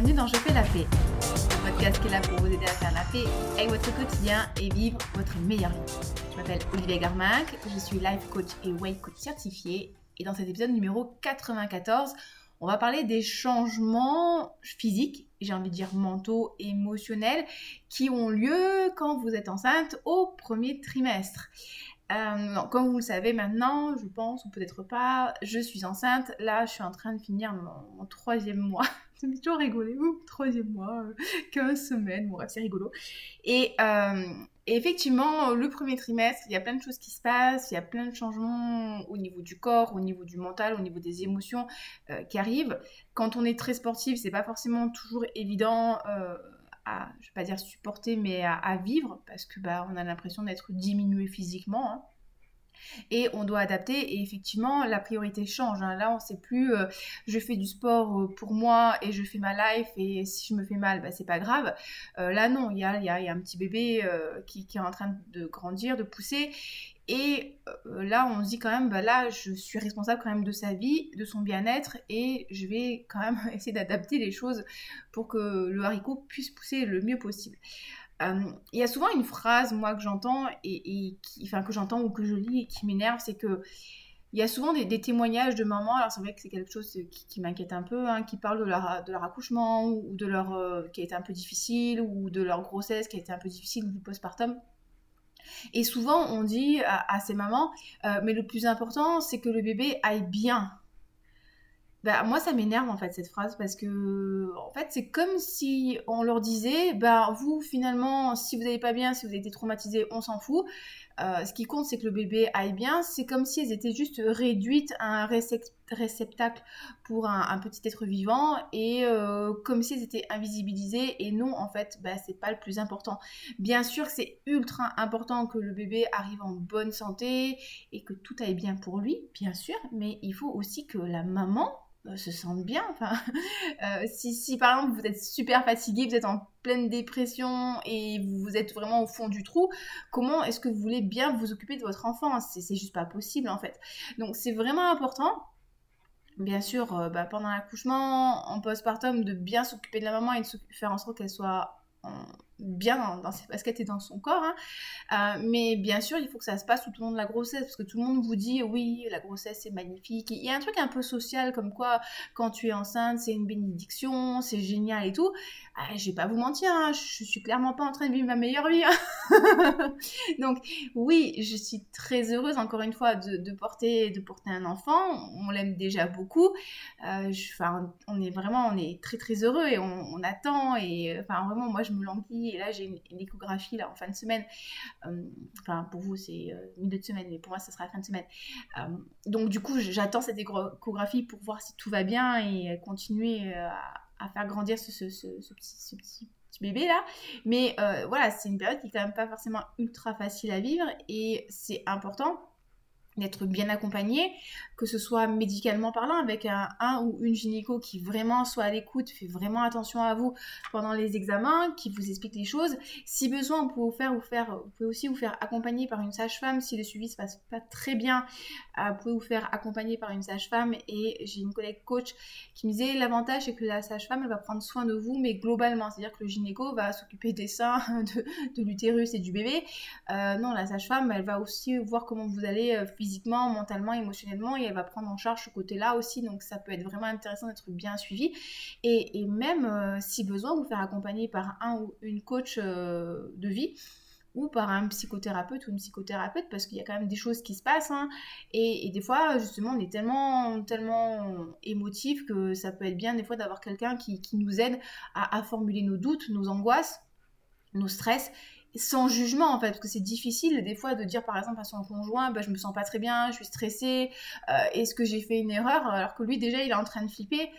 bienvenue dans Je fais la paix, le podcast qui est là pour vous aider à faire la paix avec votre quotidien et vivre votre meilleure vie. Je m'appelle Olivier Garmac, je suis life coach et weight coach certifié et dans cet épisode numéro 94, on va parler des changements physiques, j'ai envie de dire mentaux, émotionnels, qui ont lieu quand vous êtes enceinte au premier trimestre. Euh, comme vous le savez maintenant, je pense, ou peut-être pas, je suis enceinte. Là, je suis en train de finir mon, troisième mois. Ça me toujours rigolé. Ouh, troisième mois, 15 euh, semaines, bref, c'est rigolo. Et, euh, et, effectivement, le premier trimestre, il y a plein de choses qui se passent, il y a plein de changements au niveau du corps, au niveau du mental, au niveau des émotions qui arrivent. Quand on est très sportif, c'est pas forcément toujours évident je vais pas dire supporter, mais à, vivre, parce que bah, on a l'impression d'être diminué physiquement. Hein. Et on doit adapter et effectivement la priorité change. Hein. Là on sait plus euh, je fais du sport euh, pour moi et je fais ma life et si je me fais mal bah, c'est pas grave. Euh, là non, il y a, un petit bébé qui, est en train de grandir, de pousser et là, on se dit quand même, bah là, je suis responsable quand même de sa vie, de son bien-être, et je vais quand même essayer d'adapter les choses pour que le haricot puisse pousser le mieux possible. Euh, il y a souvent une phrase, moi, que j'entends, et, qui, enfin, que j'entends ou que je lis et qui m'énerve, c'est que il y a souvent des, témoignages de mamans, alors c'est vrai que c'est quelque chose qui, m'inquiète un peu, hein, qui parlent de leur, de leur accouchement, ou de leur, euh, qui a été un peu difficile, ou de leur grossesse qui a été un peu difficile, ou du postpartum. Et souvent, on dit à, ces mamans, euh, mais le plus important, c'est que le bébé aille bien. Bah, moi, ça m'énerve en fait cette phrase parce que en fait, c'est comme si on leur disait, bah vous finalement, si vous n'allez pas bien, si vous avez été traumatisé, on s'en fout. Euh, ce qui compte, c'est que le bébé aille bien. C'est comme si elles étaient juste réduites à un réceptacle pour un, petit être vivant et euh, comme si elles étaient invisibilisées. Et non, en fait, bah, c'est pas le plus important. Bien sûr c'est ultra important que le bébé arrive en bonne santé et que tout aille bien pour lui, bien sûr, mais il faut aussi que la maman se sentent bien. Euh, si, par exemple vous êtes super fatigué, vous êtes en pleine dépression et vous êtes vraiment au fond du trou, comment est-ce que vous voulez bien vous occuper de votre enfant? C'est juste pas possible en fait. Donc c'est vraiment important. Bien sûr, euh, bah, pendant l'accouchement, en postpartum, de bien s'occuper de la maman et de faire en sorte qu'elle soit bien dans, ses baskets et dans son corps. Hein. Euh, mais bien sûr, il faut que ça se passe tout au long de la grossesse, parce que tout le monde vous dit oui, la grossesse c'est magnifique. Il y a un truc un peu social comme quoi, quand tu es enceinte, c'est une bénédiction, c'est génial et tout. Ah, je vais pas vous mentir, hein, je suis clairement pas en train de vivre ma meilleure vie. Hein. Donc oui, je suis très heureuse encore une fois de, porter de porter un enfant. On l'aime déjà beaucoup. Euh, on est vraiment, on est très très heureux et on, attend et enfin vraiment, moi je me languis et là j'ai une, échographie là en fin de semaine. Euh, enfin pour vous c'est euh, milieu de semaine, mais pour moi ça sera la fin de semaine. Euh, donc du coup j'attends cette échographie pour voir si tout va bien et continuer à, faire grandir ce, petit, bébé là. Mais voilà, c'est une période qui est quand même pas forcément ultra facile à vivre et c'est important d'être bien accompagné, que ce soit médicalement parlant, avec un, ou une gynéco qui vraiment soit à l'écoute, fait vraiment attention à vous pendant les examens, qui vous explique les choses. Si besoin, vous pouvez, vous faire, vous faire, vous pouvez aussi vous faire accompagner par une sage-femme si le suivi se passe pas très bien. Euh, vous pouvez vous faire accompagner par une sage-femme et j'ai une collègue coach qui me disait l'avantage c'est que la sage-femme elle va prendre soin de vous mais globalement, c'est-à-dire que le gynéco va s'occuper des seins, de, l'utérus et du bébé. Euh, non, la sage-femme elle va aussi voir comment vous allez euh, physiquement, mentalement, émotionnellement et elle va prendre en charge ce côté-là aussi. Donc ça peut être vraiment intéressant d'être bien suivi. Et, même euh, si besoin, vous faire accompagner par un ou une coach euh, de vie ou par un psychothérapeute ou une psychothérapeute parce qu'il y a quand même des choses qui se passent hein. et, des fois justement on est tellement tellement émotif que ça peut être bien des fois d'avoir quelqu'un qui, nous aide à, formuler nos doutes, nos angoisses, nos stress sans jugement en fait, parce que c'est difficile des fois de dire par exemple à son conjoint, bah, je me sens pas très bien, je suis stressée, euh, est-ce que j'ai fait une erreur? Alors que lui déjà il est en train de flipper.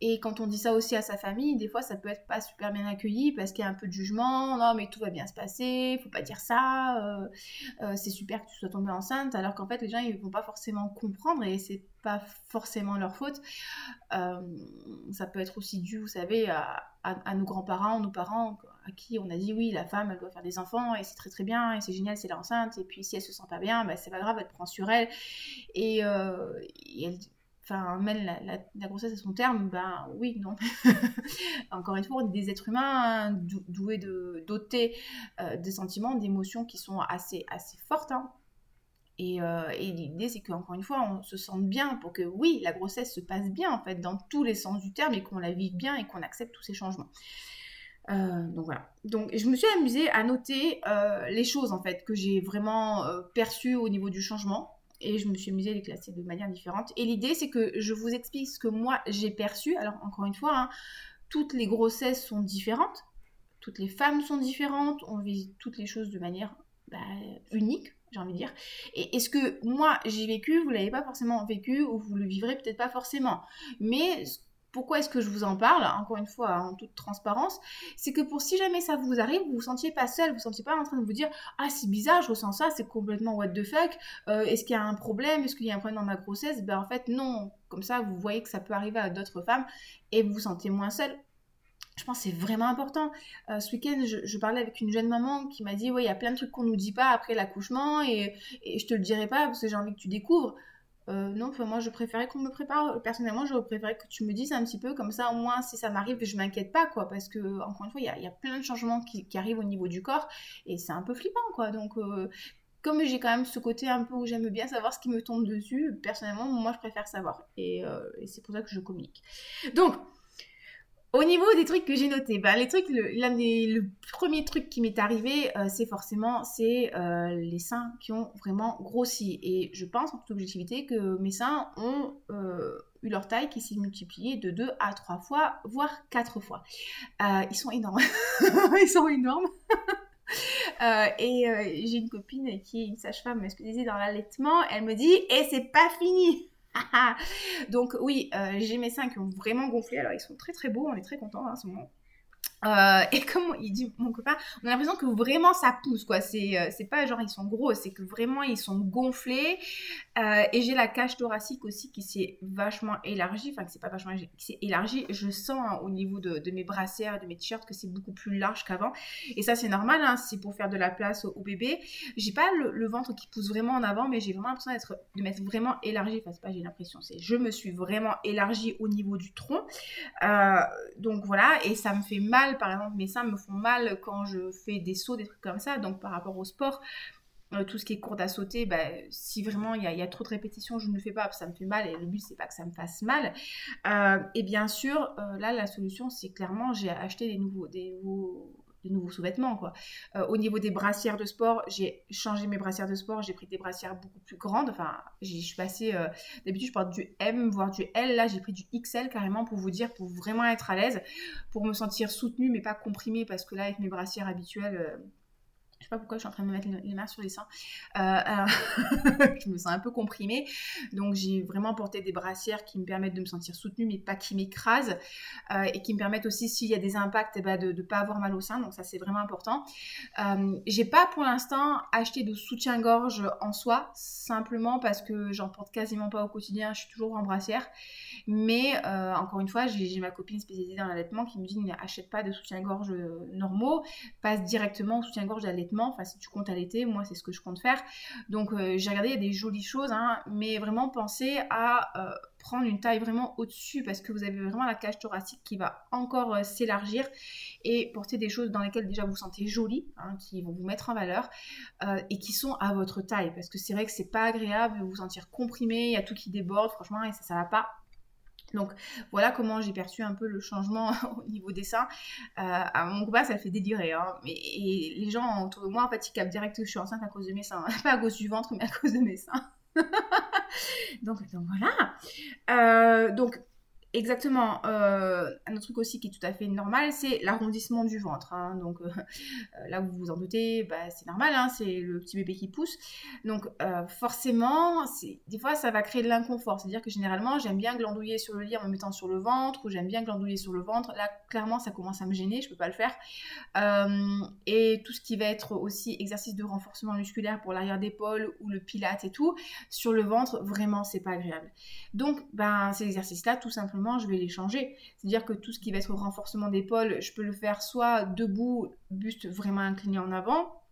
Et quand on dit ça aussi à sa famille, des fois ça peut être pas super bien accueilli parce qu'il y a un peu de jugement, non mais tout va bien se passer, faut pas dire ça, euh, euh, c'est super que tu sois tombée enceinte, alors qu'en fait les gens ils vont pas forcément comprendre et c'est pas forcément leur faute. ça peut être aussi dû, vous savez, à, à nos grands-parents, nos parents, à qui on a dit oui, la femme, elle doit faire des enfants, et c'est très très bien, et c'est génial, c'est l'enceinte, et puis si elle se sent pas bien, bah, c'est pas grave, elle prend sur elle, et, euh, elle, mène la, grossesse à son terme, ben oui, non. Encore une fois, on est des êtres humains hein, doués de, dotés euh, sentiments, d'émotions qui sont assez, assez fortes. Hein. Et, euh, et l'idée, c'est qu'encore une fois, on se sente bien pour que, oui, la grossesse se passe bien, en fait, dans tous les sens du terme, et qu'on la vive bien et qu'on accepte tous ces changements. Euh, donc voilà. Donc je me suis amusée à noter les choses en fait que j'ai vraiment perçues au niveau du changement et je me suis amusée à les classer de manière différente. Et l'idée, c'est que je vous explique ce que moi j'ai perçu. Alors, encore une fois, hein, toutes les grossesses sont différentes, toutes les femmes sont différentes, on vit toutes les choses de manière bah, unique, j'ai envie de dire. Et est-ce que moi j'ai vécu, vous l'avez pas forcément vécu, ou vous le vivrez peut-être pas forcément. Mais pourquoi est-ce que je vous en parle, encore une fois en toute transparence, c'est que pour si jamais ça vous arrive, vous vous sentiez pas seul, vous vous sentiez pas en train de vous dire ah c'est bizarre, je ressens ça, c'est complètement what the fuck, euh, est-ce qu'il y a un problème, est-ce qu'il y a un problème dans ma grossesse? Ben en fait non, comme ça vous voyez que ça peut arriver à d'autres femmes et vous vous sentez moins seul. Je pense que c'est vraiment important. Euh, ce week-end, je, parlais avec une jeune maman qui m'a dit, ouais, il y a plein de trucs qu'on nous dit pas après l'accouchement et, et je te le dirai pas parce que j'ai envie que tu découvres. Euh, non, moi je préférais qu'on me prépare. Personnellement, j'aurais préféré que tu me dises un petit peu, comme ça au moins si ça m'arrive, je m'inquiète pas, quoi. Parce que, encore une fois, il y a, plein de changements qui, arrivent au niveau du corps et c'est un peu flippant, quoi. Donc, euh, comme j'ai quand même ce côté un peu où j'aime bien savoir ce qui me tombe dessus, personnellement, moi je préfère savoir. Et, euh, et c'est pour ça que je communique. Donc, au niveau des trucs que j'ai notés, des le premier truc qui m'est arrivé, euh, c'est forcément euh, les seins qui ont vraiment grossi. Et je pense en toute objectivité que mes seins ont euh, eu leur taille qui s'est multipliée de 2 à 3 fois, voire 4 fois. ils sont énormes. ils sont énormes. et j'ai une copine qui est une sage-femme spécialisée dans l'allaitement. Elle me dit, et c'est pas fini. Donc oui, j'ai mes seins qui ont vraiment gonflé. Alors ils sont très très beaux, on est très contents hein, en ce moment. Euh, et comme il dit mon copain, on a l'impression que vraiment ça pousse quoi. C'est euh, c'est pas genre ils sont gros, c'est que vraiment ils sont gonflés. Euh, et j'ai la cage thoracique aussi qui s'est vachement élargie, enfin qui s'est pas vachement élargie, qui s'est élargie. Je sens hein, au niveau de, mes brassières, de mes t-shirts que c'est beaucoup plus large qu'avant. Et ça c'est normal, hein, c'est pour faire de la place au, bébé. J'ai pas le, ventre qui pousse vraiment en avant, mais j'ai vraiment l'impression d'être de m'être vraiment élargie. Enfin c'est pas j'ai l'impression, c'est je me suis vraiment élargie au niveau du tronc. donc voilà, et ça me fait mal par exemple, mes seins me font mal quand je fais des sauts, des trucs comme ça. Donc par rapport au sport, euh, tout ce qui est court à sauter, bah, si vraiment il y, a trop de répétitions, je ne le fais pas ça me fait mal et le but c'est pas que ça me fasse mal. Euh, et bien sûr, euh, là la solution c'est clairement j'ai acheté des nouveaux de nouveaux sous-vêtements. Quoi. Euh, au niveau des brassières de sport, j'ai changé mes brassières de sport, j'ai pris des brassières beaucoup plus grandes. Enfin, je suis passée, euh, d'habitude je porte du M, voire du L. Là, j'ai pris du XL carrément pour vous dire, pour vraiment être à l'aise, pour me sentir soutenue mais pas comprimée parce que là, avec mes brassières habituelles... Je sais pas pourquoi je suis en train de me mettre les mains sur les seins. Euh, je me sens un peu comprimée. Donc j'ai vraiment porté des brassières qui me permettent de me sentir soutenue, mais pas qui m'écrasent. Euh, et qui me permettent aussi, s'il y a des impacts, eh ben, de ne pas avoir mal au sein. Donc ça c'est vraiment important. Euh, j'ai pas pour l'instant acheté de soutien-gorge en soi, simplement parce que j'en porte quasiment pas au quotidien. Je suis toujours en brassière. Mais euh, encore une fois, j'ai ma copine spécialisée dans l'allaitement qui me dit n'achète pas de soutien-gorge normaux, passe directement au soutien-gorge d'allaitement Enfin, si tu comptes allaiter, moi, c'est ce que je compte faire. Donc, euh, j'ai regardé, il y a des jolies choses, hein, mais vraiment pensez à euh, prendre une taille vraiment au-dessus parce que vous avez vraiment la cage thoracique qui va encore euh, s'élargir. Et porter des choses dans lesquelles déjà vous sentez jolies, hein, qui vont vous mettre en valeur et qui sont à votre taille. Parce que c'est vrai que c'est pas agréable de vous sentir comprimé, il y a tout qui déborde, franchement, et ça, ça va pas donc voilà comment j'ai perçu un peu le changement au niveau des seins. Euh, à mon copain, ça fait délirer. Hein. Et les gens autour de moi, en fait, ils captent direct que je suis enceinte à cause de mes seins. Pas à cause du ventre, mais à cause de mes seins. donc, voilà. Euh, donc Exactement. Euh, un autre truc aussi qui est tout à fait normal, c'est l'arrondissement du ventre. Hein. Donc euh, euh, là, vous vous en doutez, bah, c'est normal, hein, c'est le petit bébé qui pousse. Donc forcément, des fois, ça va créer de l'inconfort. C'est-à-dire que généralement, j'aime bien glandouiller sur le lit en me mettant sur le ventre, ou j'aime bien glandouiller sur le ventre. Là, clairement, ça commence à me gêner, je peux pas le faire. et tout ce qui va être aussi exercice de renforcement musculaire pour l'arrière d'épaule ou le pilate et tout, sur le ventre, vraiment, c'est pas agréable. Donc, ben, ces exercices-là, tout simplement, je vais les changer. C'est-à-dire que tout ce qui va être renforcement d'épaule, je peux le faire soit debout, buste vraiment incliné en avant,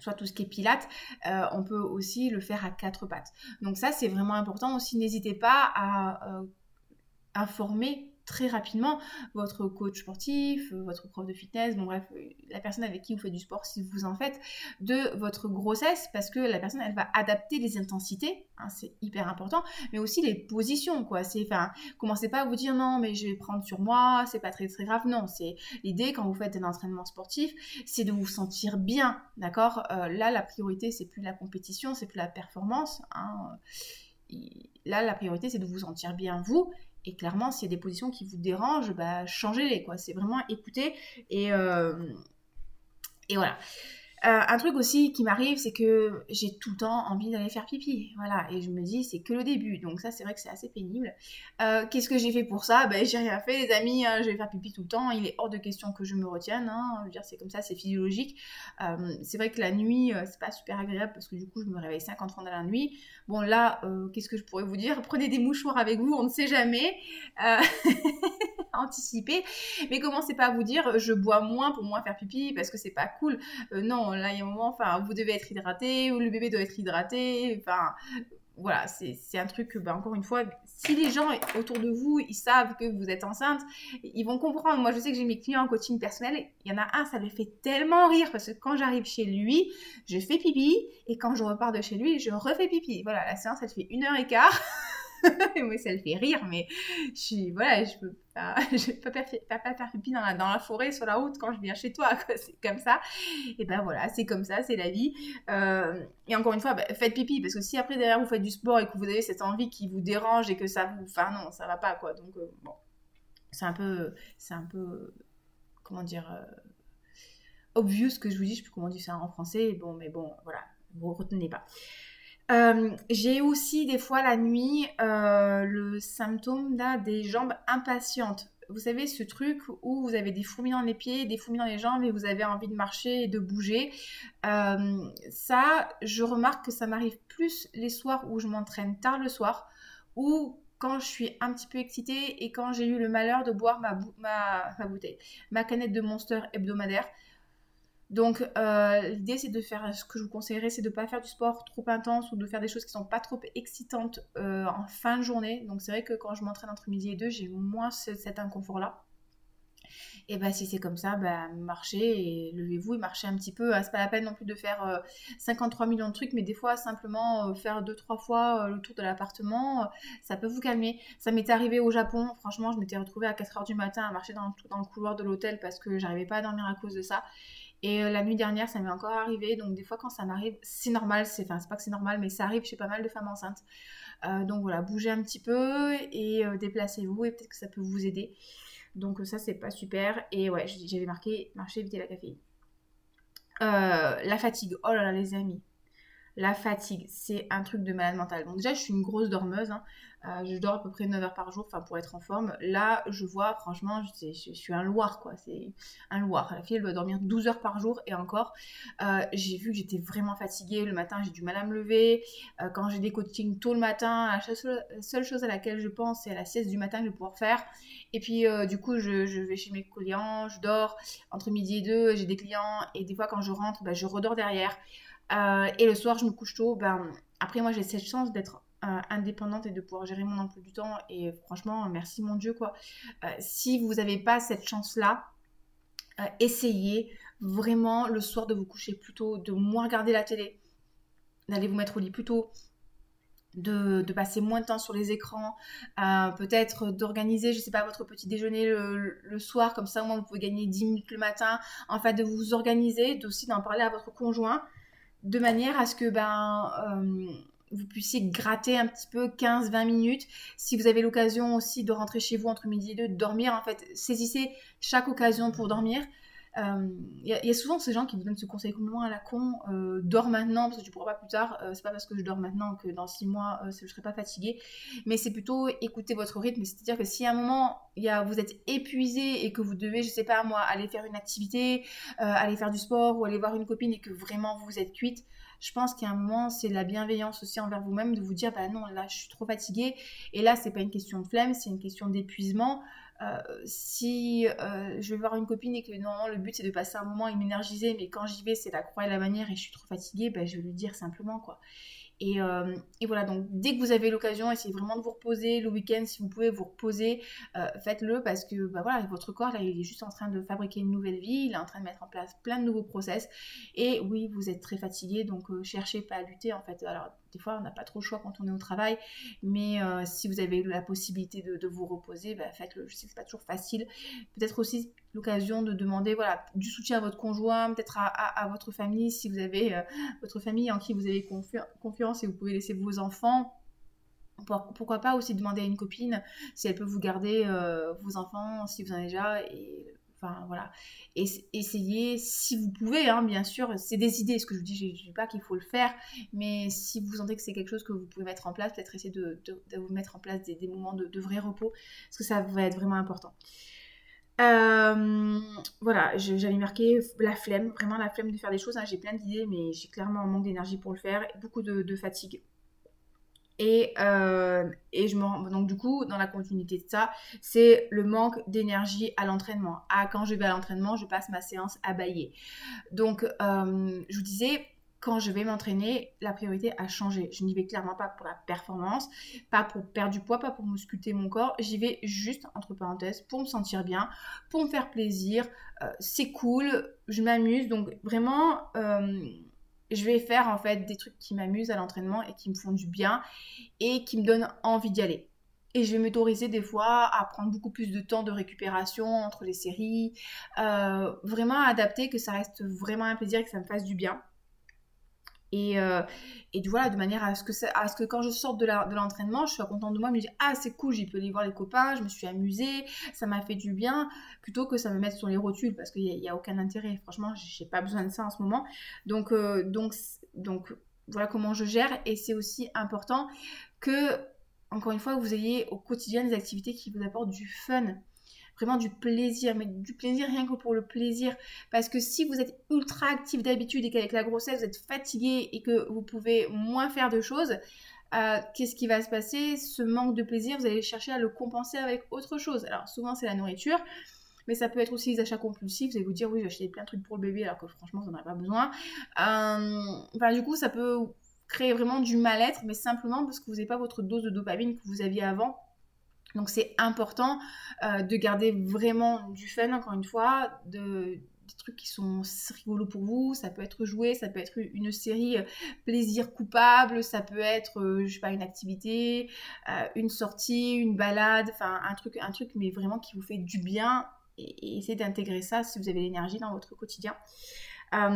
soit tout ce qui est pilates, euh, on peut aussi le faire à quatre pattes. Donc ça, c'est vraiment important aussi. N'hésitez pas à informer très rapidement votre coach sportif, euh, votre prof de fitness, bon bref, euh, la personne avec qui vous faites du sport si vous en faites, de votre grossesse parce que la personne elle va adapter les intensités, hein, c'est hyper important, mais aussi les positions quoi. C'est enfin, commencez pas à vous dire non mais je vais prendre sur moi, c'est pas très très grave. Non, c'est l'idée quand vous faites un entraînement sportif, c'est de vous sentir bien, d'accord? Euh, là la priorité c'est plus la compétition, c'est plus la performance. Hein. Là la priorité c'est de vous sentir bien vous et clairement, s'il y a des positions qui vous dérangent, bah, changez-les, quoi. C'est vraiment écouter et, euh, et voilà. Euh, un truc aussi qui m'arrive, c'est que j'ai tout le temps envie d'aller faire pipi. Voilà, et je me dis, c'est que le début. Donc ça, c'est vrai que c'est assez pénible. Euh, qu'est-ce que j'ai fait pour ça? Ben, j'ai rien fait, les amis. Hein, je vais faire pipi tout le temps. Il est hors de question que je me retienne. Hein. Je veux dire, c'est comme ça, c'est physiologique. Euh, c'est vrai que la nuit, c'est pas super agréable parce que du coup, je me réveille 50 fois dans la nuit. Bon, là, qu'est-ce que je pourrais vous dire? Prenez des mouchoirs avec vous, on ne sait jamais. anticiper. Mais commencez pas à vous dire je bois moins pour moins faire pipi parce que c'est pas cool. Euh, non, là il y a un moment, enfin, vous devez être hydraté ou le bébé doit être hydraté. Enfin, voilà, c'est un truc, ben, encore une fois, si les gens autour de vous, ils savent que vous êtes enceinte, ils vont comprendre. Moi, je sais que j'ai mes clients en coaching personnel, il y en a un, ça le fait tellement rire parce que quand j'arrive chez lui, je fais pipi et quand je repars de chez lui, je refais pipi. Voilà, la séance, elle fait une heure et quart. moi, ça le fait rire, mais je suis, voilà, je peux pas, je peux pas, faire pipi dans la, forêt, sur la route quand je viens chez toi, C'est comme ça. Et ben voilà, c'est comme ça, c'est la vie. Euh, et encore une fois, bah, faites pipi, parce que si après derrière vous faites du sport et que vous avez cette envie qui vous dérange et que ça vous, enfin non, ça va pas, quoi. Donc euh, bon, c'est un peu, c'est un peu, comment dire, euh, obvious ce que je vous dis, je sais plus comment dire ça en français. Bon, mais bon, voilà, vous retenez pas. Euh, j'ai aussi des fois la nuit euh, le symptôme des jambes impatientes. Vous savez, ce truc où vous avez des fourmis dans les pieds, des fourmis dans les jambes et vous avez envie de marcher et de bouger. Euh, ça, je remarque que ça m'arrive plus les soirs où je m'entraîne tard le soir ou quand je suis un petit peu excitée et quand j'ai eu le malheur de boire ma, ma bouteille, ma canette de Monster hebdomadaire. Donc euh, l'idée c'est de faire, ce que je vous conseillerais c'est de ne pas faire du sport trop intense ou de faire des choses qui sont pas trop excitantes euh, en fin de journée. Donc c'est vrai que quand je m'entraîne entre midi et deux, j'ai moins cet inconfort là. Et bah si c'est comme ça, bah marchez et levez-vous et marchez un petit peu. C'est pas la peine non plus de faire 53 euh, millions de trucs, mais des fois simplement faire deux trois fois le tour de l'appartement, ça peut vous calmer. Ça m'était arrivé au Japon, franchement, je m'étais retrouvée à 4h du matin à marcher dans, dans le couloir de l'hôtel parce que j'arrivais pas à dormir à cause de ça. Et euh, la nuit dernière, ça m'est encore arrivé. Donc, des fois, quand ça m'arrive, c'est normal. Enfin, c'est pas que c'est normal, mais ça arrive chez pas mal de femmes enceintes. Euh, donc, voilà, bougez un petit peu et euh, déplacez-vous et peut-être que ça peut vous aider. Donc, ça, c'est pas super. Et ouais, j'avais marqué marcher, éviter la caféine. la fatigue. Oh là là, les amis. La fatigue, c'est un truc de malade mental. Donc déjà, je suis une grosse dormeuse. Hein. Euh, je dors à peu près 9 heures par jour, pour être en forme. Là, je vois, franchement, je, suis un loir, quoi. C'est un loir. La fille, doit dormir 12 heures par jour et encore. Euh, j'ai vu que j'étais vraiment fatiguée. Le matin, j'ai du mal à me lever. Euh, quand j'ai des coachings tôt le matin, la seule, chose à laquelle je pense, c'est à la sieste du matin que je vais pouvoir faire. Et puis, du coup, je, vais chez mes clients, je dors entre midi et deux, j'ai des clients. Et des fois, quand je rentre, bah, je redors derrière. Et le soir, je me couche tôt. Ben, après, moi, j'ai cette chance d'être euh, indépendante et de pouvoir gérer mon emploi du temps. Et franchement, merci mon Dieu, quoi. Euh, si vous n'avez pas cette chance-là, euh, essayez vraiment le soir de vous coucher plus tôt, de moins regarder la télé, d'aller vous mettre au lit plus tôt, de, passer moins de temps sur les écrans, peut-être d'organiser, je sais pas, votre petit déjeuner le, soir, comme ça, au moins vous pouvez gagner 10 minutes le matin, en fait, de vous organiser, d'aussi d'en parler à votre conjoint, de manière à ce que, ben, vous puissiez gratter un petit peu 15-20 minutes. Si vous avez l'occasion aussi de rentrer chez vous entre midi et deux, de dormir, en fait, saisissez chaque occasion pour dormir. Il euh, y, a souvent ces gens qui vous donnent ce conseil complètement à la con, euh, dors maintenant parce que tu pourras pas plus tard. Euh, c'est pas parce que je dors maintenant que dans six mois je serai pas fatiguée, mais c'est plutôt écouter votre rythme. C'est-à-dire que si à un moment vous êtes épuisé et que vous devez, je sais pas moi, aller faire une activité, aller faire du sport ou aller voir une copine et que vraiment vous êtes cuite, je pense qu'à un moment, c'est la bienveillance aussi envers vous-même de vous dire, bah non, là, je suis trop fatiguée. Et là, c'est pas une question de flemme, c'est une question d'épuisement. Si je vais voir une copine et que non, le but c'est de passer un moment et m'énergiser, mais quand j'y vais c'est la croix et la manière et je suis trop fatiguée, ben, je vais lui dire simplement quoi. Euh, et, voilà, donc dès que vous avez l'occasion, essayez vraiment de vous reposer. Le week-end, si vous pouvez vous reposer, euh, faites-le parce que bah voilà, votre corps, là, il est juste en train de fabriquer une nouvelle vie, il est en train de mettre en place plein de nouveaux process. Et oui, vous êtes très fatigué, donc euh, cherchez pas à lutter en fait. Alors, des fois, on n'a pas trop le choix quand on est au travail, mais si vous avez la possibilité de, vous reposer, bah, faites-le. Je sais que c'est pas toujours facile. Peut-être aussi l'occasion de demander voilà, du soutien à votre conjoint, peut-être à, votre famille, si vous avez votre famille en qui vous avez confiance et vous pouvez laisser vos enfants. Pourquoi pas aussi demander à une copine si elle peut vous garder euh, vos enfants, si vous en avez déjà. Et, voilà. Et, essayez, si vous pouvez, hein, bien sûr, c'est des idées, ce que je vous dis, je ne dis pas qu'il faut le faire, mais si vous sentez que c'est quelque chose que vous pouvez mettre en place, peut-être essayer de, vous mettre en place des, moments de, vrai repos, parce que ça va être vraiment important. Euh, voilà, j'avais marqué la flemme, vraiment la flemme de faire des choses. Hein. J'ai plein d'idées, mais j'ai clairement un manque d'énergie pour le faire, beaucoup de, fatigue. Et, euh, et, je me donc du coup dans la continuité de ça c'est le manque d'énergie à l'entraînement ah quand je vais à l'entraînement je passe ma séance à bailler donc euh, je vous disais quand je vais m'entraîner, la priorité a changé. Je n'y vais clairement pas pour la performance, pas pour perdre du poids, pas pour musculer mon corps. J'y vais juste, entre parenthèses, pour me sentir bien, pour me faire plaisir. Euh, c'est cool, je m'amuse. Donc vraiment, je vais faire en fait des trucs qui m'amusent à l'entraînement et qui me font du bien et qui me donnent envie d'y aller. Et je vais m'autoriser des fois à prendre beaucoup plus de temps de récupération entre les séries. Euh, vraiment adapter que ça reste vraiment un plaisir et que ça me fasse du bien. Et, euh, voilà, de manière à ce, que quand je sorte de l'entraînement, je sois contente de moi, me dire Ah, c'est cool, j'ai pu aller voir les copains, je me suis amusée, ça m'a fait du bien, plutôt que ça me mette sur les rotules parce qu'il n'y a, aucun intérêt. Franchement, j'ai pas besoin de ça en ce moment. Donc, euh, donc, donc voilà comment je gère. Et c'est aussi important que, encore une fois, vous ayez au quotidien des activités qui vous apportent du fun vraiment du plaisir, mais du plaisir rien que pour le plaisir. Parce que si vous êtes ultra actif d'habitude et qu'avec la grossesse vous êtes fatigué et que vous pouvez moins faire de choses, euh, qu'est-ce qui va se passer? Ce manque de plaisir, vous allez chercher à le compenser avec autre chose. Alors souvent c'est la nourriture. Mais ça peut être aussi les achats compulsifs. Vous allez vous dire, oui, j'ai acheté plein de trucs pour le bébé alors que franchement, vous n'en avez pas besoin. Euh, enfin, du coup, ça peut créer vraiment du mal-être, mais simplement parce que vous n'avez pas votre dose de dopamine que vous aviez avant donc c'est important euh, de garder vraiment du fun, encore une fois, de, des trucs qui sont rigolos pour vous. Ça peut être jouer, ça peut être une série euh, plaisir coupable, ça peut être, euh, je sais pas, une activité, une sortie, une balade, enfin un truc, un truc, mais vraiment qui vous fait du bien. Et, essayez d'intégrer ça si vous avez l'énergie dans votre quotidien.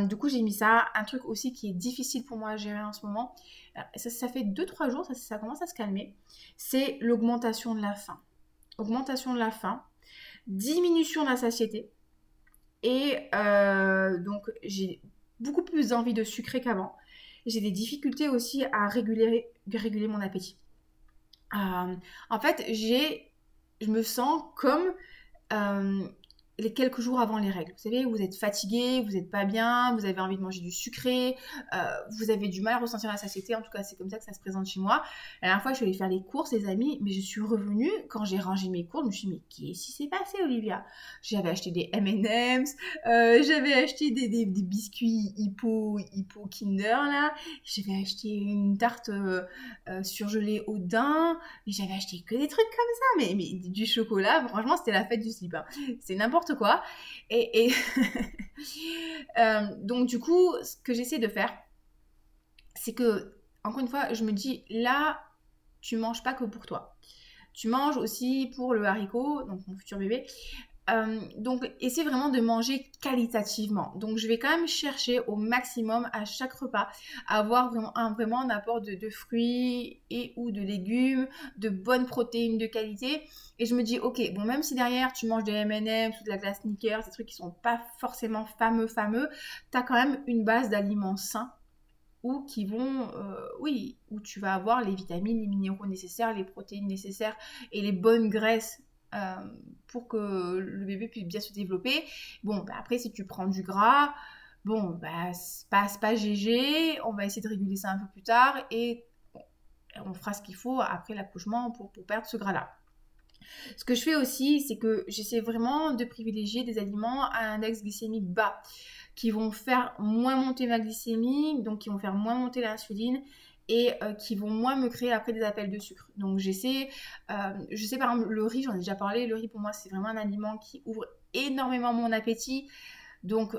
Du coup, j'ai mis ça. Un truc aussi qui est difficile pour moi à gérer en ce moment, ça, ça fait 2-3 jours, ça, commence à se calmer, c'est l'augmentation de la faim. Augmentation de la faim, diminution de la satiété, et euh, donc j'ai beaucoup plus envie de sucrer qu'avant. J'ai des difficultés aussi à réguler, mon appétit. Euh, en fait, j'ai, je me sens comme euh, les quelques jours avant les règles. Vous savez, vous êtes fatigué, vous n'êtes pas bien, vous avez envie de manger du sucré, euh, vous avez du mal à ressentir la satiété. En tout cas, c'est comme ça que ça se présente chez moi. La dernière fois, je suis allée faire les courses, les amis, mais je suis revenue quand j'ai rangé mes courses. Je me suis dit, mais qu'est-ce qui s'est passé, Olivia? J'avais acheté des M&M's, euh, j'avais acheté des, biscuits Hippo, Hippo Kinder, là. J'avais acheté une tarte euh, surgelée au daim. Mais j'avais acheté que des trucs comme ça. Mais, mais du chocolat, franchement, c'était la fête du slip. Hein. C'est n'importe quoi. Et, euh, donc du coup, ce que j'essaie de faire, c'est que, encore une fois, je me dis, là, tu manges pas que pour toi. Tu manges aussi pour le haricot, donc mon futur bébé, euh, donc, essaie vraiment de manger qualitativement. Donc, je vais quand même chercher au maximum à chaque repas à avoir vraiment un, apport de, fruits et ou de légumes, de bonnes protéines de qualité. Et je me dis, ok, bon, même si derrière tu manges des M&M's ou de la glace Snickers, des trucs qui sont pas forcément fameux, fameux, tu as quand même une base d'aliments sains ou qui vont, euh, oui, où tu vas avoir les vitamines, les minéraux nécessaires, les protéines nécessaires et les bonnes graisses pour que le bébé puisse bien se développer. Bon, bah après, si tu prends du gras, bon, bah, passe pas GG, on va essayer de réguler ça un peu plus tard et on fera ce qu'il faut après l'accouchement pour, pour perdre ce gras-là. Ce que je fais aussi, c'est que j'essaie vraiment de privilégier des aliments à index glycémique bas, qui vont faire moins monter ma glycémie, donc qui vont faire moins monter l'insuline et euh, qui vont moins me créer après des appels de sucre. Donc j'essaie, euh, je sais par exemple le riz, j'en ai déjà parlé, le riz pour moi c'est vraiment un aliment qui ouvre énormément mon appétit. Donc, euh,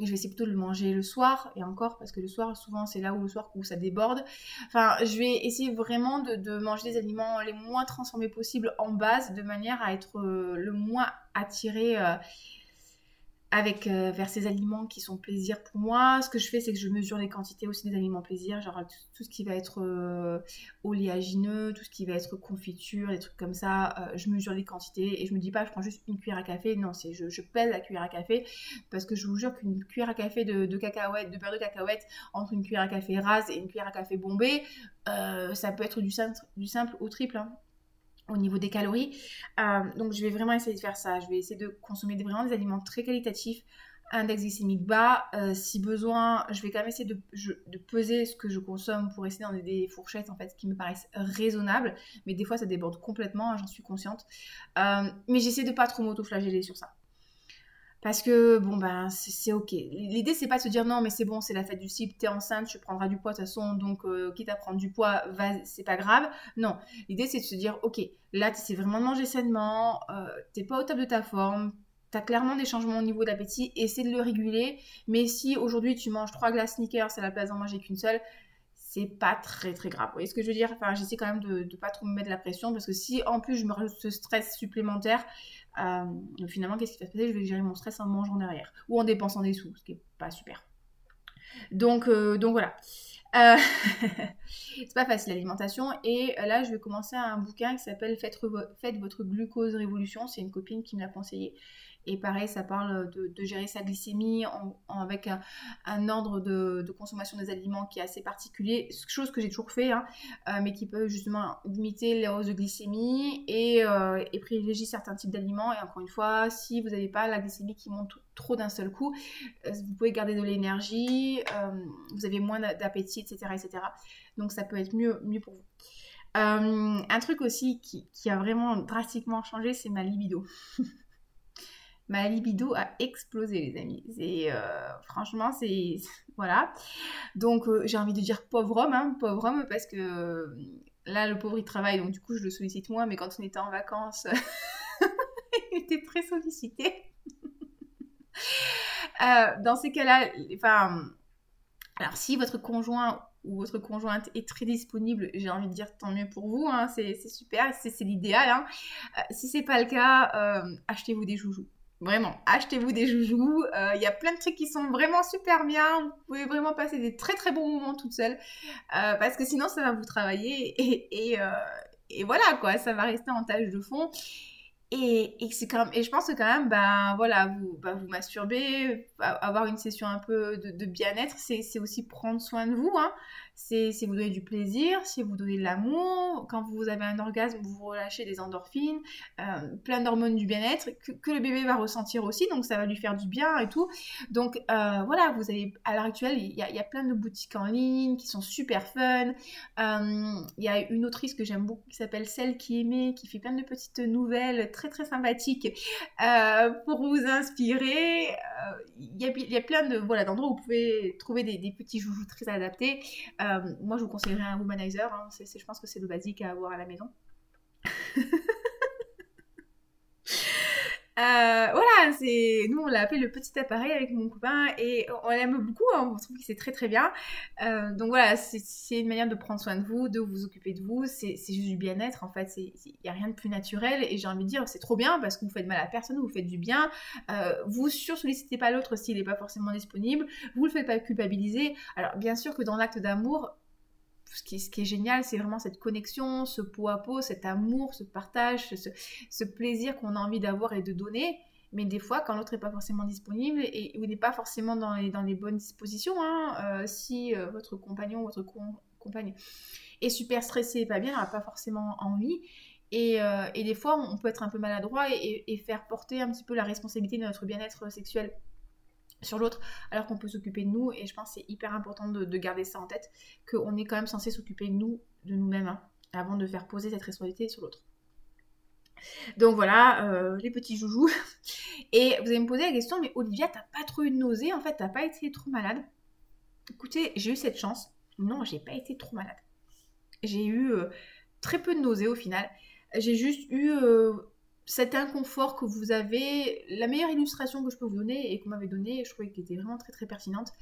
je vais essayer plutôt de le manger le soir, et encore, parce que le soir, souvent, c'est là où le soir où ça déborde. Enfin, je vais essayer vraiment de, manger des aliments les moins transformés possibles en base, de manière à être le moins attiré avec euh, vers ces aliments qui sont plaisir pour moi. Ce que je fais, c'est que je mesure les quantités aussi des aliments plaisir, genre tout, ce qui va être euh, oléagineux, tout ce qui va être confiture, des trucs comme ça. Euh, je mesure les quantités et je me dis pas, je prends juste une cuillère à café. Non, c'est je, pèse la cuillère à café parce que je vous jure qu'une cuillère à café de, de cacahuètes, de beurre de cacahuète, entre une cuillère à café rase et une cuillère à café bombée, ça peut être du simple, du simple au triple. Hein au niveau des calories. Euh, donc je vais vraiment essayer de faire ça. Je vais essayer de consommer vraiment des aliments très qualitatifs, index glycémique bas. Euh, si besoin, je vais quand même essayer de, de, peser ce que je consomme pour essayer dans des, fourchettes en fait qui me paraissent raisonnables. Mais des fois ça déborde complètement, hein, j'en suis consciente. Euh, mais j'essaie de pas trop m'auto-flageller sur ça. Parce que, bon, ben, c'est ok. L'idée, c'est pas de se dire non, mais c'est bon, c'est la fête du cycle, t'es enceinte, tu prendras du poids de toute façon, donc euh, quitte à prendre du poids, c'est pas grave. Non, l'idée, c'est de se dire, ok, là, tu sais vraiment de manger sainement, euh, t'es pas au top de ta forme, t'as clairement des changements au niveau d'appétit, essaie de le réguler. Mais si aujourd'hui, tu manges trois glaces sneakers à la place d'en manger qu'une seule, c'est pas très très grave. Vous voyez ce que je veux dire? Enfin, j'essaie quand même de, de pas trop me mettre la pression parce que si en plus je me rajoute ce stress supplémentaire, euh, finalement, qu'est-ce qui va se passer? Je vais gérer mon stress en mangeant derrière ou en dépensant des sous, ce qui est pas super. Donc, euh, donc voilà. Euh, c'est pas facile l'alimentation. Et là, je vais commencer un bouquin qui s'appelle Faites, Faites, votre glucose révolution. C'est une copine qui me l'a conseillé. Et pareil, ça parle de, gérer sa glycémie avec un, ordre de, consommation des aliments qui est assez particulier, chose que j'ai toujours fait, hein, euh, mais qui peut justement limiter les hausses de glycémie et, euh, privilégier certains types d'aliments. Et encore une fois, si vous n'avez pas la glycémie qui monte trop d'un seul coup, euh, vous pouvez garder de l'énergie, vous avez moins d'appétit, etc., etc. Donc ça peut être mieux, mieux pour vous. un truc aussi qui a vraiment drastiquement changé, c'est ma libido. ma libido a explosé, les amis. C'est euh, franchement, c'est voilà. Donc euh, j'ai envie de dire pauvre homme, hein, pauvre homme, parce que euh, là le pauvre il travaille, donc du coup je le sollicite moins. Mais quand on était en vacances, il était très sollicité. dans ces cas-là, enfin, alors si votre conjoint ou votre conjointe est très disponible, j'ai envie de dire tant mieux pour vous, hein, c'est super, c'est l'idéal. Hein. si c'est pas le cas, achetez-vous des joujoux. Vraiment, achetez-vous des joujoux. Euh, il y a plein de trucs qui sont vraiment super bien. Vous pouvez vraiment passer des très très bons moments toute seule. Euh, parce que sinon, ça va vous travailler. Et, euh, et, voilà, quoi. Ça va rester en tâche de fond. Et, et, c'est quand même, et je pense que quand même, ben voilà, vous, ben, vous masturbez, avoir une session un peu de, de bien-être, c'est aussi prendre soin de vous. Hein c'est vous donner du plaisir, c'est vous donner de l'amour. Quand vous avez un orgasme, vous relâchez des endorphines, euh, plein d'hormones du bien-être que, le bébé va ressentir aussi, donc ça va lui faire du bien et tout. Donc euh, voilà, vous avez à l'heure actuelle, il y, a, plein de boutiques en ligne qui sont super fun. Euh, il y a une autrice que j'aime beaucoup qui s'appelle Celle qui aimait, qui fait plein de petites nouvelles très très sympathiques pour vous inspirer. Il y, a, plein de voilà d'endroits où vous pouvez trouver des, petits joujoux très adaptés. Moi, je vous conseillerais un womanizer. Hein. je pense que c'est le basique à avoir à la maison. Euh, voilà, c'est nous on l'a appelé le petit appareil avec mon copain et on l'aime beaucoup, hein, on trouve que c'est très très bien. Euh, donc voilà, c'est une manière de prendre soin de vous, de vous occuper de vous, c'est juste du bien-être en fait, il n'y a rien de plus naturel et j'ai envie de dire c'est trop bien parce que vous faites mal à personne, vous faites du bien, euh, vous sur-sollicitez pas l'autre s'il n'est pas forcément disponible, vous le faites pas culpabiliser. Alors bien sûr que dans l'acte d'amour, ce qui, est, génial, c'est vraiment cette connexion, ce pot à pot, cet amour, ce partage, ce, plaisir qu'on a envie d'avoir et de donner. Mais des fois, quand l'autre n'est pas forcément disponible et ou n'est pas forcément dans les, bonnes dispositions, hein, euh, si euh, votre compagnon ou votre compagne est super stressé et pas bien, n'a pas forcément envie. Et, euh, et, des fois, on peut être un peu maladroit et, faire porter un petit peu la responsabilité de notre bien-être sexuel sur l'autre, alors qu'on peut s'occuper de nous. Et je pense que c'est hyper important de, garder ça en tête, qu'on est quand même censé s'occuper de nous, de nous-mêmes, hein, avant de faire poser cette responsabilité sur l'autre. Donc voilà, les petits joujoux. Et vous allez me poser la question, mais Olivia, t'as pas trop eu de nausées, en fait, t'as pas été trop malade? Écoutez, j'ai eu cette chance. Non, j'ai pas été trop malade. J'ai eu très peu de nausées au final. J'ai juste eu cet inconfort que vous avez, la meilleure illustration que je peux vous donner et qu'on m'avait donnée, je trouvais qu'elle était vraiment très très pertinente,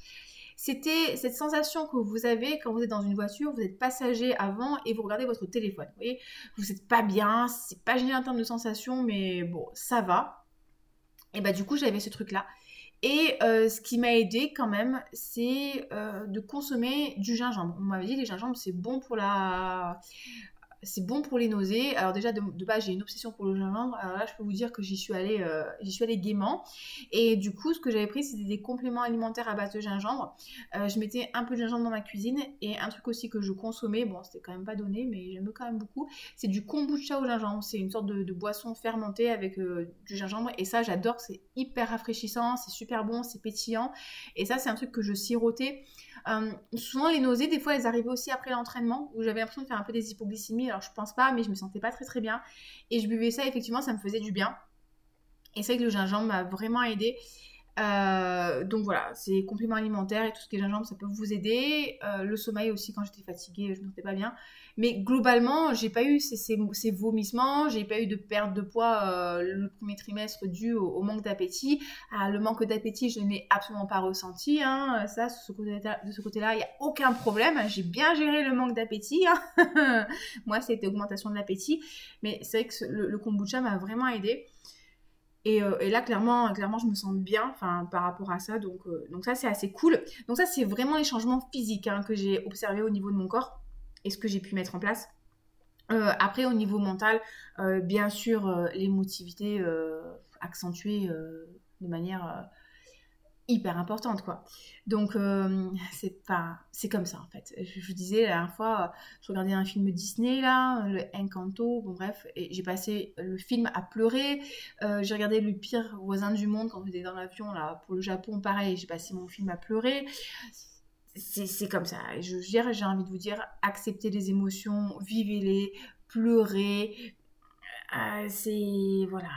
c'était cette sensation que vous avez quand vous êtes dans une voiture, vous êtes passager avant et vous regardez votre téléphone. Vous voyez, vous n'êtes pas bien, c'est pas génial en termes de sensation, mais bon, ça va. Et bah du coup, j'avais ce truc-là. Et euh, ce qui m'a aidé quand même, c'est euh, de consommer du gingembre. On m'avait dit les gingembre c'est bon pour la c'est bon pour les nausées. Alors déjà de, base j'ai une obsession pour le gingembre. Alors là je peux vous dire que j'y suis allée, euh, j'y suis allée gaiement. Et du coup ce que j'avais pris c'était des compléments alimentaires à base de gingembre. Euh, je mettais un peu de gingembre dans ma cuisine et un truc aussi que je consommais. Bon c'était quand même pas donné mais j'aime quand même beaucoup. C'est du kombucha au gingembre. C'est une sorte de, boisson fermentée avec euh, du gingembre et ça j'adore. C'est hyper rafraîchissant, c'est super bon, c'est pétillant. Et ça c'est un truc que je sirotais. Euh, souvent, les nausées, des fois, elles arrivaient aussi après l'entraînement, où j'avais l'impression de faire un peu des hypoglycémies. Alors, je pense pas, mais je me sentais pas très très bien. Et je buvais ça, effectivement, ça me faisait du bien. Et c'est vrai que le gingembre m'a vraiment aidé. Euh, donc voilà, c'est compléments alimentaires et tout ce qui est gingembre, ça peut vous aider. Euh, le sommeil aussi, quand j'étais fatiguée, je ne sentais pas bien. Mais globalement, j'ai pas eu ces, ces, vomissements, j'ai pas eu de perte de poids euh, le premier trimestre dû au, manque d'appétit. Ah, le manque d'appétit, je ne l'ai absolument pas ressenti. Hein. Ça, de ce côté-là, il n'y a aucun problème. J'ai bien géré le manque d'appétit. Hein. Moi, c'était augmentation de l'appétit. Mais c'est vrai que le, kombucha m'a vraiment Euh, et, là, clairement, clairement, je me sens bien par rapport à ça. Donc, euh, donc ça, c'est assez cool. Donc ça, c'est vraiment les changements physiques hein, que j'ai observés au niveau de mon corps et ce que j'ai pu mettre en place. Euh, après, au niveau mental, bien sûr, l'émotivité accentuée de manière hyper importante, quoi. Donc, c'est pas... C'est comme ça, en fait. Je disais, la dernière fois, je regardais un film Disney, là, le Encanto, bon bref, et j'ai passé le film à pleurer. j'ai regardé Le pire voisin du monde quand j'étais dans l'avion, là, pour le Japon, pareil, j'ai passé mon film à pleurer c'est comme ça. Je, j'ai envie de vous dire, acceptez les émotions, vivez-les, pleurez. Euh, c'est. Voilà.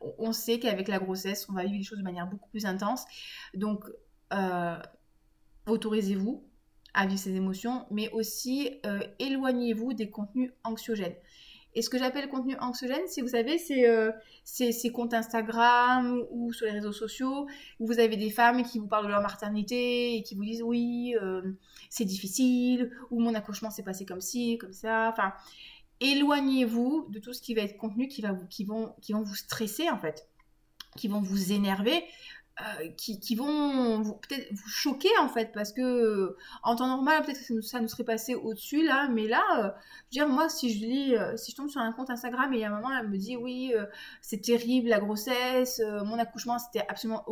On sait qu'avec la grossesse, on va vivre les choses de manière beaucoup plus intense. Donc, euh, autorisez-vous à vivre ces émotions, mais aussi euh, éloignez-vous des contenus anxiogènes. Et ce que j'appelle contenu anxiogène, c'est, vous savez, c'est euh, ces comptes Instagram ou sur les réseaux sociaux où vous avez des femmes qui vous parlent de leur maternité et qui vous disent oui, c'est difficile, ou mon accouchement s'est passé comme ci, comme ça. Enfin, éloignez-vous de tout ce qui va être contenu qui, va vous, qui, vont, qui vont vous stresser en fait, qui vont vous énerver. Euh, qui, vont peut-être vous choquer en fait parce que en temps normal peut-être que ça nous serait passé au-dessus là mais là euh, je veux dire moi si je lis euh, si je tombe sur un compte Instagram et à un moment elle me dit oui c'est terrible la grossesse mon accouchement c'était absolument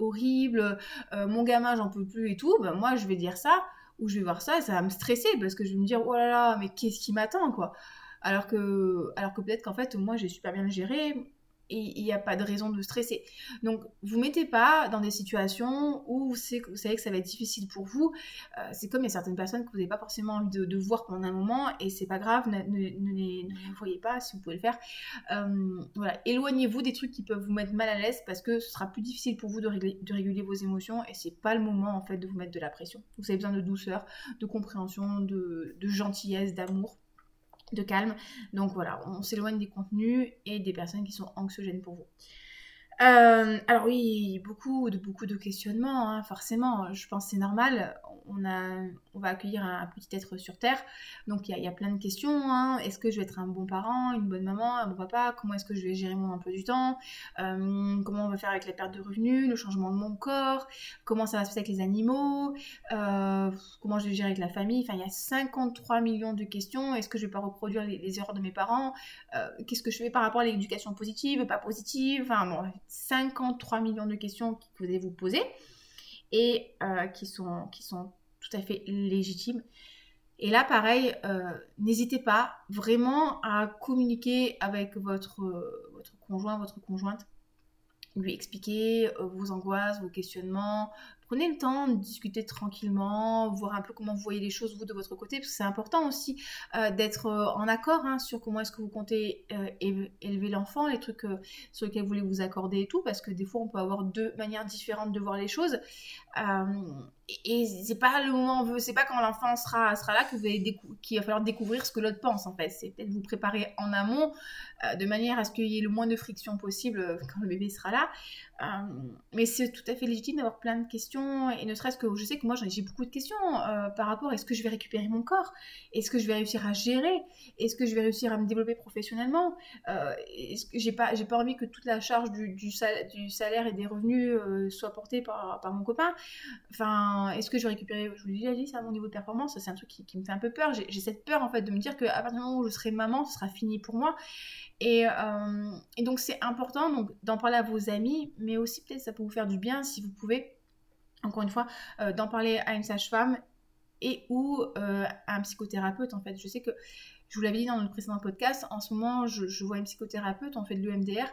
horrible mon gamin j'en peux plus et tout ben moi je vais dire ça ou je vais voir ça ça va me stresser parce que je vais me dire oh là là mais qu'est-ce qui m'attend quoi alors que alors que peut-être qu'en fait moi j'ai super bien géré et il n'y a pas de raison de stresser. Donc, vous mettez pas dans des situations où vous savez, que ça va être difficile pour vous. Euh, c'est comme il y a certaines personnes que vous n'avez pas forcément envie de, voir pendant un moment et c'est pas grave, ne, les, voyez pas si vous pouvez le faire. Euh, voilà, éloignez-vous des trucs qui peuvent vous mettre mal à l'aise parce que ce sera plus difficile pour vous de, de réguler vos émotions et c'est pas le moment en fait de vous mettre de la pression. Vous avez besoin de douceur, de compréhension, de gentillesse, d'amour de calme. Donc voilà, on s'éloigne des contenus et des personnes qui sont anxiogènes pour vous. Euh, alors oui, beaucoup de, beaucoup de questionnements, hein, forcément, je pense c'est normal. On, a, on va accueillir un, petit être sur Terre, donc il y, a plein de questions. Hein. Est-ce que je vais être un bon parent, une bonne maman, un bon papa? Comment est-ce que je vais gérer mon emploi du temps? Euh, Comment on va faire avec la perte de revenus, le changement de mon corps? Comment ça va se passer avec les animaux? Euh, Comment je vais gérer avec la famille? Enfin, il y a 53 millions de questions. Est-ce que je vais pas reproduire les, erreurs de mes parents? Qu'est-ce que je fais par rapport à l'éducation positive, pas positive? Enfin bon 53 millions de questions que vous allez vous poser et euh, qui, sont, qui sont tout à fait légitimes. Et là, pareil, euh, n'hésitez pas vraiment à communiquer avec votre, votre conjoint, votre conjointe, lui expliquer euh, vos angoisses, vos questionnements, prenez le temps de discuter tranquillement, voir un peu comment vous voyez les choses vous de votre côté, parce que c'est important aussi euh, d'être en accord hein, sur comment est-ce que vous comptez élever l'enfant, les trucs sur lesquels vous voulez vous accorder et tout, parce que des fois on peut avoir deux manières différentes de voir les choses. Et c'est pas le moment, c'est pas quand l'enfant sera, sera là qu'il va falloir découvrir ce que l'autre pense en fait. C'est peut-être vous préparer en amont de manière à ce qu'il y ait le moins de friction possible quand le bébé sera là. Euh, mais c'est tout à fait légitime d'avoir plein de questions, et ne serait-ce que je sais que moi j'ai beaucoup de questions euh, par rapport est-ce que je vais récupérer mon corps? Est-ce que je vais réussir à gérer? Est-ce que je vais réussir à me développer professionnellement? Euh, Est-ce que j'ai pas, j'ai pas envie que toute la charge du, du, salaire, et des revenus soit portée par, par, mon copain? Enfin, est-ce que je récupérer Je vous l'ai déjà dit, ça mon niveau de performance, c'est un truc qui, me fait un peu peur. J'ai cette peur en fait de me dire qu'à partir du moment où je serai maman, ce sera fini pour moi. Euh, et, donc c'est important d'en parler à vos amis, mais aussi peut-être ça peut vous faire du bien si vous pouvez, encore une fois, euh, d'en parler à une sage-femme et ou euh, à un psychothérapeute en fait. Je sais que je vous l'avais dit dans le précédent podcast, en ce moment je, je vois une psychothérapeute, on fait de l'EMDR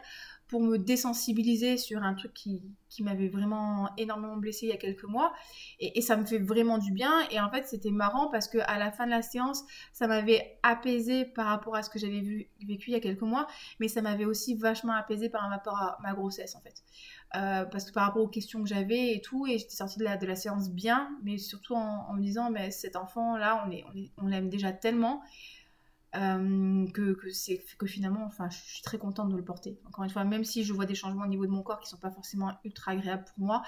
pour me désensibiliser sur un truc qui, qui m'avait vraiment énormément blessé il y a quelques mois. Et, ça me fait vraiment du bien. Et en fait, c'était marrant parce que à la fin de la séance, ça m'avait apaisé par rapport à ce que j'avais vécu il y a quelques mois, mais ça m'avait aussi vachement apaisé par rapport à ma grossesse en fait. Euh, parce que par rapport aux questions que j'avais et tout, et j'étais sortie de la, de la séance bien, mais surtout en, me disant, mais cet enfant-là, on, est, on l'aime déjà tellement. Euh, que, finalement, enfin, je suis très contente de le porter. Encore une fois, même si je vois des changements au niveau de mon corps qui sont pas forcément ultra agréables pour moi,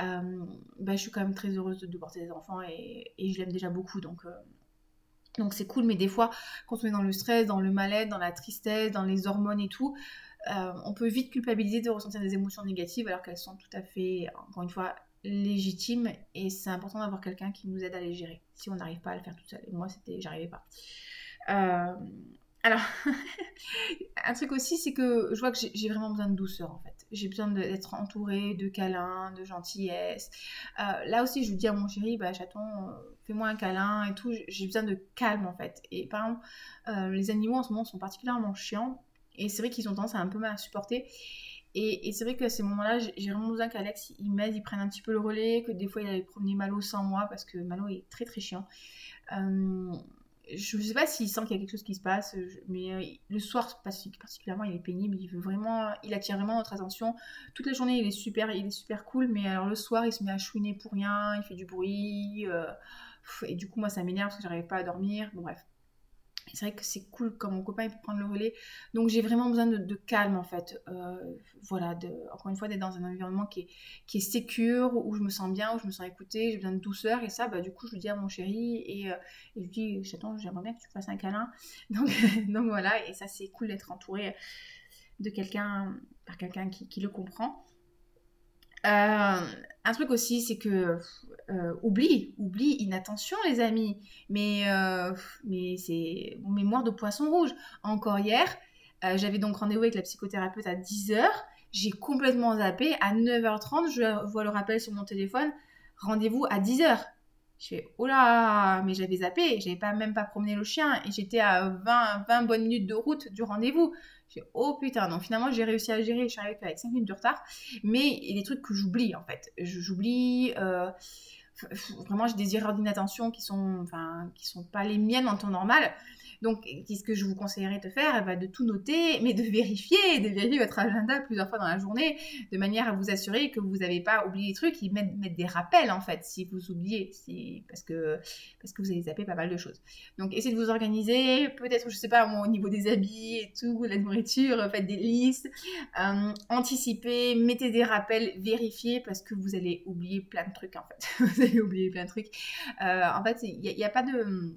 euh, bah, je suis quand même très heureuse de, porter des enfants et, et je l'aime déjà beaucoup. Donc, euh, donc c'est cool, mais des fois, quand on est dans le stress, dans le mal-être, dans la tristesse, dans les hormones et tout, on peut vite culpabiliser de ressentir des émotions négatives alors qu'elles sont tout à fait, encore une fois, légitimes et c'est important d'avoir quelqu'un qui nous aide à les gérer si on n'arrive pas à le faire tout seul. Et moi, c'était, j'arrivais pas. Euh, alors, un truc aussi, c'est que je vois que j'ai vraiment besoin de douceur en fait. J'ai besoin d'être entourée de câlins, de gentillesse. Euh, là aussi, je dis à mon chéri, bah chaton, euh, fais-moi un câlin et tout. J'ai besoin de calme en fait. Et par exemple, les animaux en ce moment sont particulièrement chiants. Et c'est vrai qu'ils ont tendance à un peu mal à supporter. Et, c'est vrai qu'à ces moments-là, j'ai vraiment besoin qu'Alex il m'aide, il prenne un petit peu le relais, que des fois il allait promener Malo sans moi parce que Malo est très très chiant. Je ne sais pas s'il sent qu'il y a quelque chose qui se passe, mais euh, le soir particulièrement, il est pénible. Il veut vraiment, il attire vraiment notre attention. Toute la journée, il est super, il est super cool, mais alors le soir, il se met à chouiner pour rien, il fait du bruit, euh, et du coup, moi, ça m'énerve parce que j'arrive pas à dormir. Bon bref, c'est vrai que c'est cool quand mon copain peut prendre le relais. Donc j'ai vraiment besoin de, calme en fait. Euh, voilà, de, encore une fois, d'être dans un environnement qui est, qui est sécure, où je me sens bien, où je me sens écoutée, j'ai besoin de douceur. Et ça, bah, du coup, je le dis à mon chéri et, euh, et je lui dis, j'attends, j'aimerais bien que tu fasses un câlin. Donc, donc voilà, et ça c'est cool d'être entouré de quelqu'un, par quelqu'un qui, qui, le comprend. Euh, un truc aussi, c'est que euh, oublie, oublie, inattention les amis. Mais, euh, mais c'est mémoire de poisson rouge. Encore hier, j'avais donc rendez-vous avec la psychothérapeute à 10h. J'ai complètement zappé. À 9h30, je vois le rappel sur mon téléphone. Rendez-vous à 10h. Je fais, oh là, mais j'avais zappé, j'avais pas même pas promené le chien et j'étais à 20, 20 bonnes minutes de route du rendez-vous. Je fais, oh putain, donc finalement j'ai réussi à gérer, je suis arrivée avec 5 minutes de retard, mais il y a des trucs que j'oublie en fait. J'oublie, euh, vraiment j'ai des erreurs d'inattention qui sont, qui sont pas les miennes en temps normal. Donc, qu'est-ce que je vous conseillerais de faire? Bah, De tout noter, mais de vérifier, de vérifier votre agenda plusieurs fois dans la journée, de manière à vous assurer que vous n'avez pas oublié des trucs, et mettre, des rappels en fait, si vous oubliez, parce, que, parce que vous avez zappé pas mal de choses. Donc, essayez de vous organiser, peut-être, je sais pas, au niveau des habits et tout, la nourriture, faites des listes, euh, anticipez, mettez des rappels, vérifiez, parce que vous allez oublier plein de trucs en fait. vous allez oublier plein de trucs. Euh, en fait, il n'y a, pas de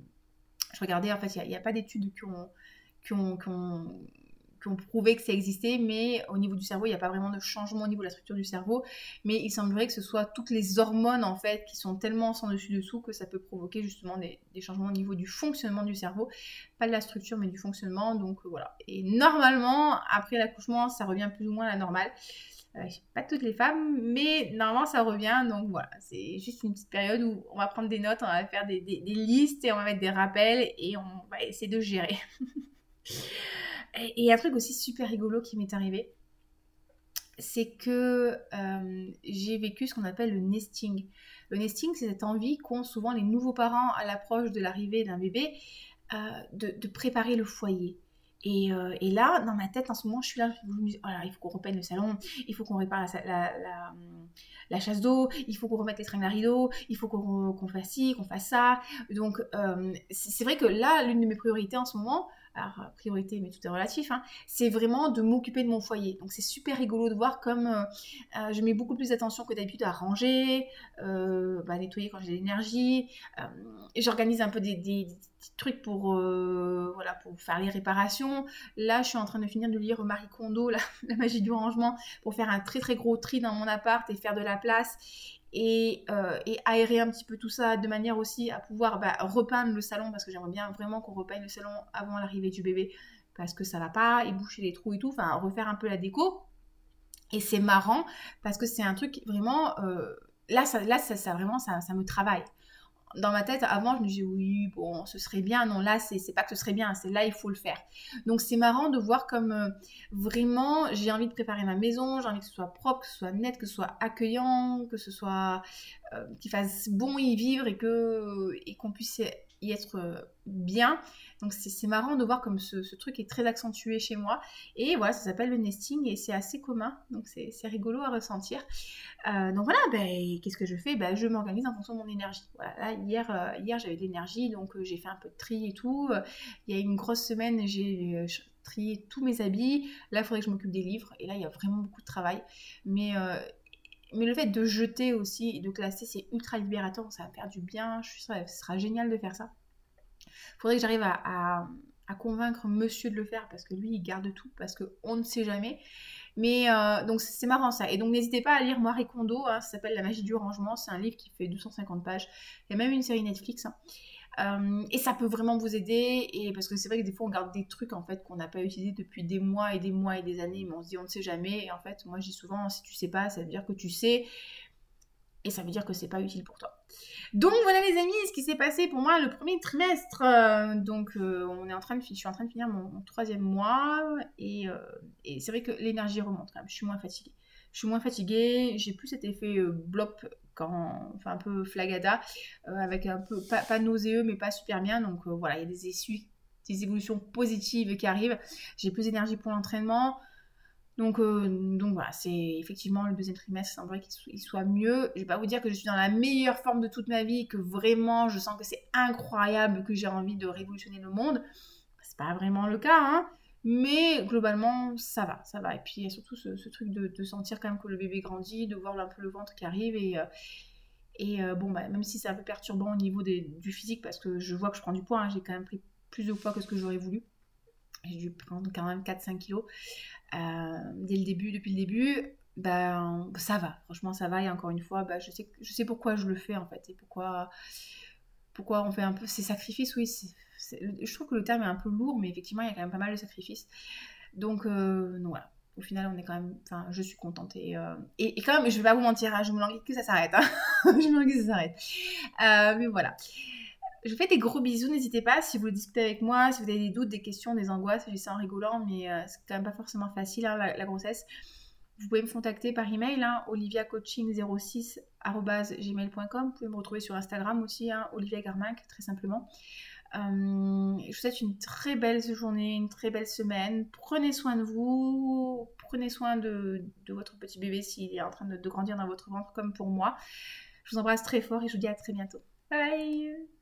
je regardais, en fait, il n'y a, pas d'études qui ont, prouvé que ça existait, mais au niveau du cerveau, il n'y a pas vraiment de changement au niveau de la structure du cerveau. Mais il semblerait que ce soit toutes les hormones, en fait, qui sont tellement sans dessus-dessous que ça peut provoquer justement des, changements au niveau du fonctionnement du cerveau. Pas de la structure, mais du fonctionnement. Donc voilà. Et normalement, après l'accouchement, ça revient plus ou moins à la normale. Euh, pas toutes les femmes, mais normalement ça revient. Donc voilà, c'est juste une petite période où on va prendre des notes, on va faire des, listes et on va mettre des rappels et on va essayer de gérer. et, un truc aussi super rigolo qui m'est arrivé, c'est que euh, j'ai vécu ce qu'on appelle le nesting. Le nesting, c'est cette envie qu'ont souvent les nouveaux parents à l'approche de l'arrivée d'un bébé euh, de, préparer le foyer. Et, là, dans ma tête, en ce moment, je suis là, je me dis, il faut qu'on repeigne le salon, il faut qu'on répare la, chasse d'eau, il faut qu'on remette les tringles à rideau, il faut qu'on fasse ci, qu'on fasse ça. Donc, c'est vrai que là, l'une de mes priorités en ce moment, alors priorité, mais tout est relatif, hein, c'est vraiment de m'occuper de mon foyer. Donc c'est super rigolo de voir comme euh, euh, je mets beaucoup plus d'attention que d'habitude à ranger, euh, bah, nettoyer quand j'ai l'énergie. J'organise un peu des, petits trucs pour, voilà, pour faire les réparations. Là, je suis en train de finir de lire Marie Kondo, la magie du rangement, pour faire un très très gros tri dans mon appart et faire de la place. Euh, et, aérer un petit peu tout ça de manière aussi à pouvoir bah, repeindre le salon parce que j'aimerais bien vraiment qu'on repeigne le salon avant l'arrivée du bébé parce que ça va pas et boucher les trous et tout, enfin refaire un peu la déco. Et c'est marrant parce que c'est un truc vraiment euh, là ça là vraiment ça me travaille dans ma tête, avant, je me disais oui, bon, ce serait bien. Non, là, c'est pas que ce serait bien, c'est là, il faut le faire. Donc, c'est marrant de voir comme euh, vraiment, j'ai envie de préparer ma maison, j'ai envie que ce soit propre, que ce soit net, que ce soit accueillant, que ce soit. Euh, qu'il fasse bon y vivre et et qu'on puisse y être euh, bien. Donc c'est marrant de voir comme ce, truc est très accentué chez moi. Et voilà, ça s'appelle le nesting et c'est assez commun. Donc c'est rigolo à ressentir. Euh, donc voilà, ben, qu'est-ce que je fais? Ben, Je m'organise en fonction de mon énergie. Voilà, hier, euh, hier j'avais de l'énergie, donc j'ai fait un peu de tri et tout. Il y a une grosse semaine, j'ai trié tous mes habits. Là, il faudrait que je m'occupe des livres. Et là, il y a vraiment beaucoup de travail. Mais le fait de jeter aussi et de classer, c'est ultra libérateur, ça va faire du bien. Ce sera génial de faire ça. Faudrait que j'arrive à, convaincre monsieur de le faire parce que lui, il garde tout, parce qu'on ne sait jamais. Mais euh, donc c'est marrant ça. Et donc n'hésitez pas à lire Marie Kondo, hein, ça s'appelle La magie du rangement. C'est un livre qui fait 250 pages. Il y a même une série Netflix. Hein. Euh, et ça peut vraiment vous aider, et parce que c'est vrai que des fois on garde des trucs en fait qu'on n'a pas utilisé depuis des mois et des mois et des années, mais on se dit on ne sait jamais. Et en fait, moi je dis souvent si tu sais pas, ça veut dire que tu sais, et ça veut dire que c'est pas utile pour toi. Donc voilà les amis, ce qui s'est passé pour moi le premier trimestre. Euh, donc euh, on est en train de, je suis en train de finir mon, troisième mois, et, et c'est vrai que l'énergie remonte quand même. Je suis moins fatiguée. Je suis moins fatiguée, j'ai plus cet effet bloc enfin un peu flagada, euh, avec un peu, pas, nauséeux, mais pas super bien. Donc euh, voilà, il y a des issues, des évolutions positives qui arrivent. J'ai plus d'énergie pour l'entraînement. Donc, euh, donc voilà, c'est effectivement le deuxième trimestre, c'est vrai qu'il soit mieux. Je vais pas vous dire que je suis dans la meilleure forme de toute ma vie, que vraiment je sens que c'est incroyable, que j'ai envie de révolutionner le monde. C'est pas vraiment le cas, hein. Mais globalement, ça va, ça va. Et puis il y a surtout ce, truc de, sentir quand même que le bébé grandit, de voir un peu le ventre qui arrive. Et, euh, euh, bon, bah, même si c'est un peu perturbant au niveau du physique, parce que je vois que je prends du poids, hein, j'ai quand même pris plus de poids que ce que j'aurais voulu. J'ai dû prendre quand même 4-5 kilos euh, dès le début, depuis le début. Ben, ça va, franchement ça va. Et encore une fois, bah, je, sais, je sais pourquoi je le fais en fait. Et pourquoi, pourquoi on fait un peu ces sacrifices. Oui, je trouve que le terme est un peu lourd, mais effectivement, il y a quand même pas mal de sacrifices. Donc, euh, voilà. Au final, on est quand même. Je suis contente. Et, euh, et, quand même, je vais pas vous mentir, hein, je me langue que ça s'arrête. Hein. je me langue que ça s'arrête. Mais voilà. Je vous fais des gros bisous. N'hésitez pas si vous voulez discuter avec moi, si vous avez des doutes, des questions, des angoisses. Je dis ça en rigolant, mais c'est quand même pas forcément facile, hein, la, grossesse. Vous pouvez me contacter par email, hein, oliviacoaching06.gmail.com. Vous pouvez me retrouver sur Instagram aussi, hein, Olivia très simplement. Euh, je vous souhaite une très belle journée, une très belle semaine. Prenez soin de vous, prenez soin de, votre petit bébé s'il est en train de, de, grandir dans votre ventre comme pour moi. Je vous embrasse très fort et je vous dis à très bientôt. Bye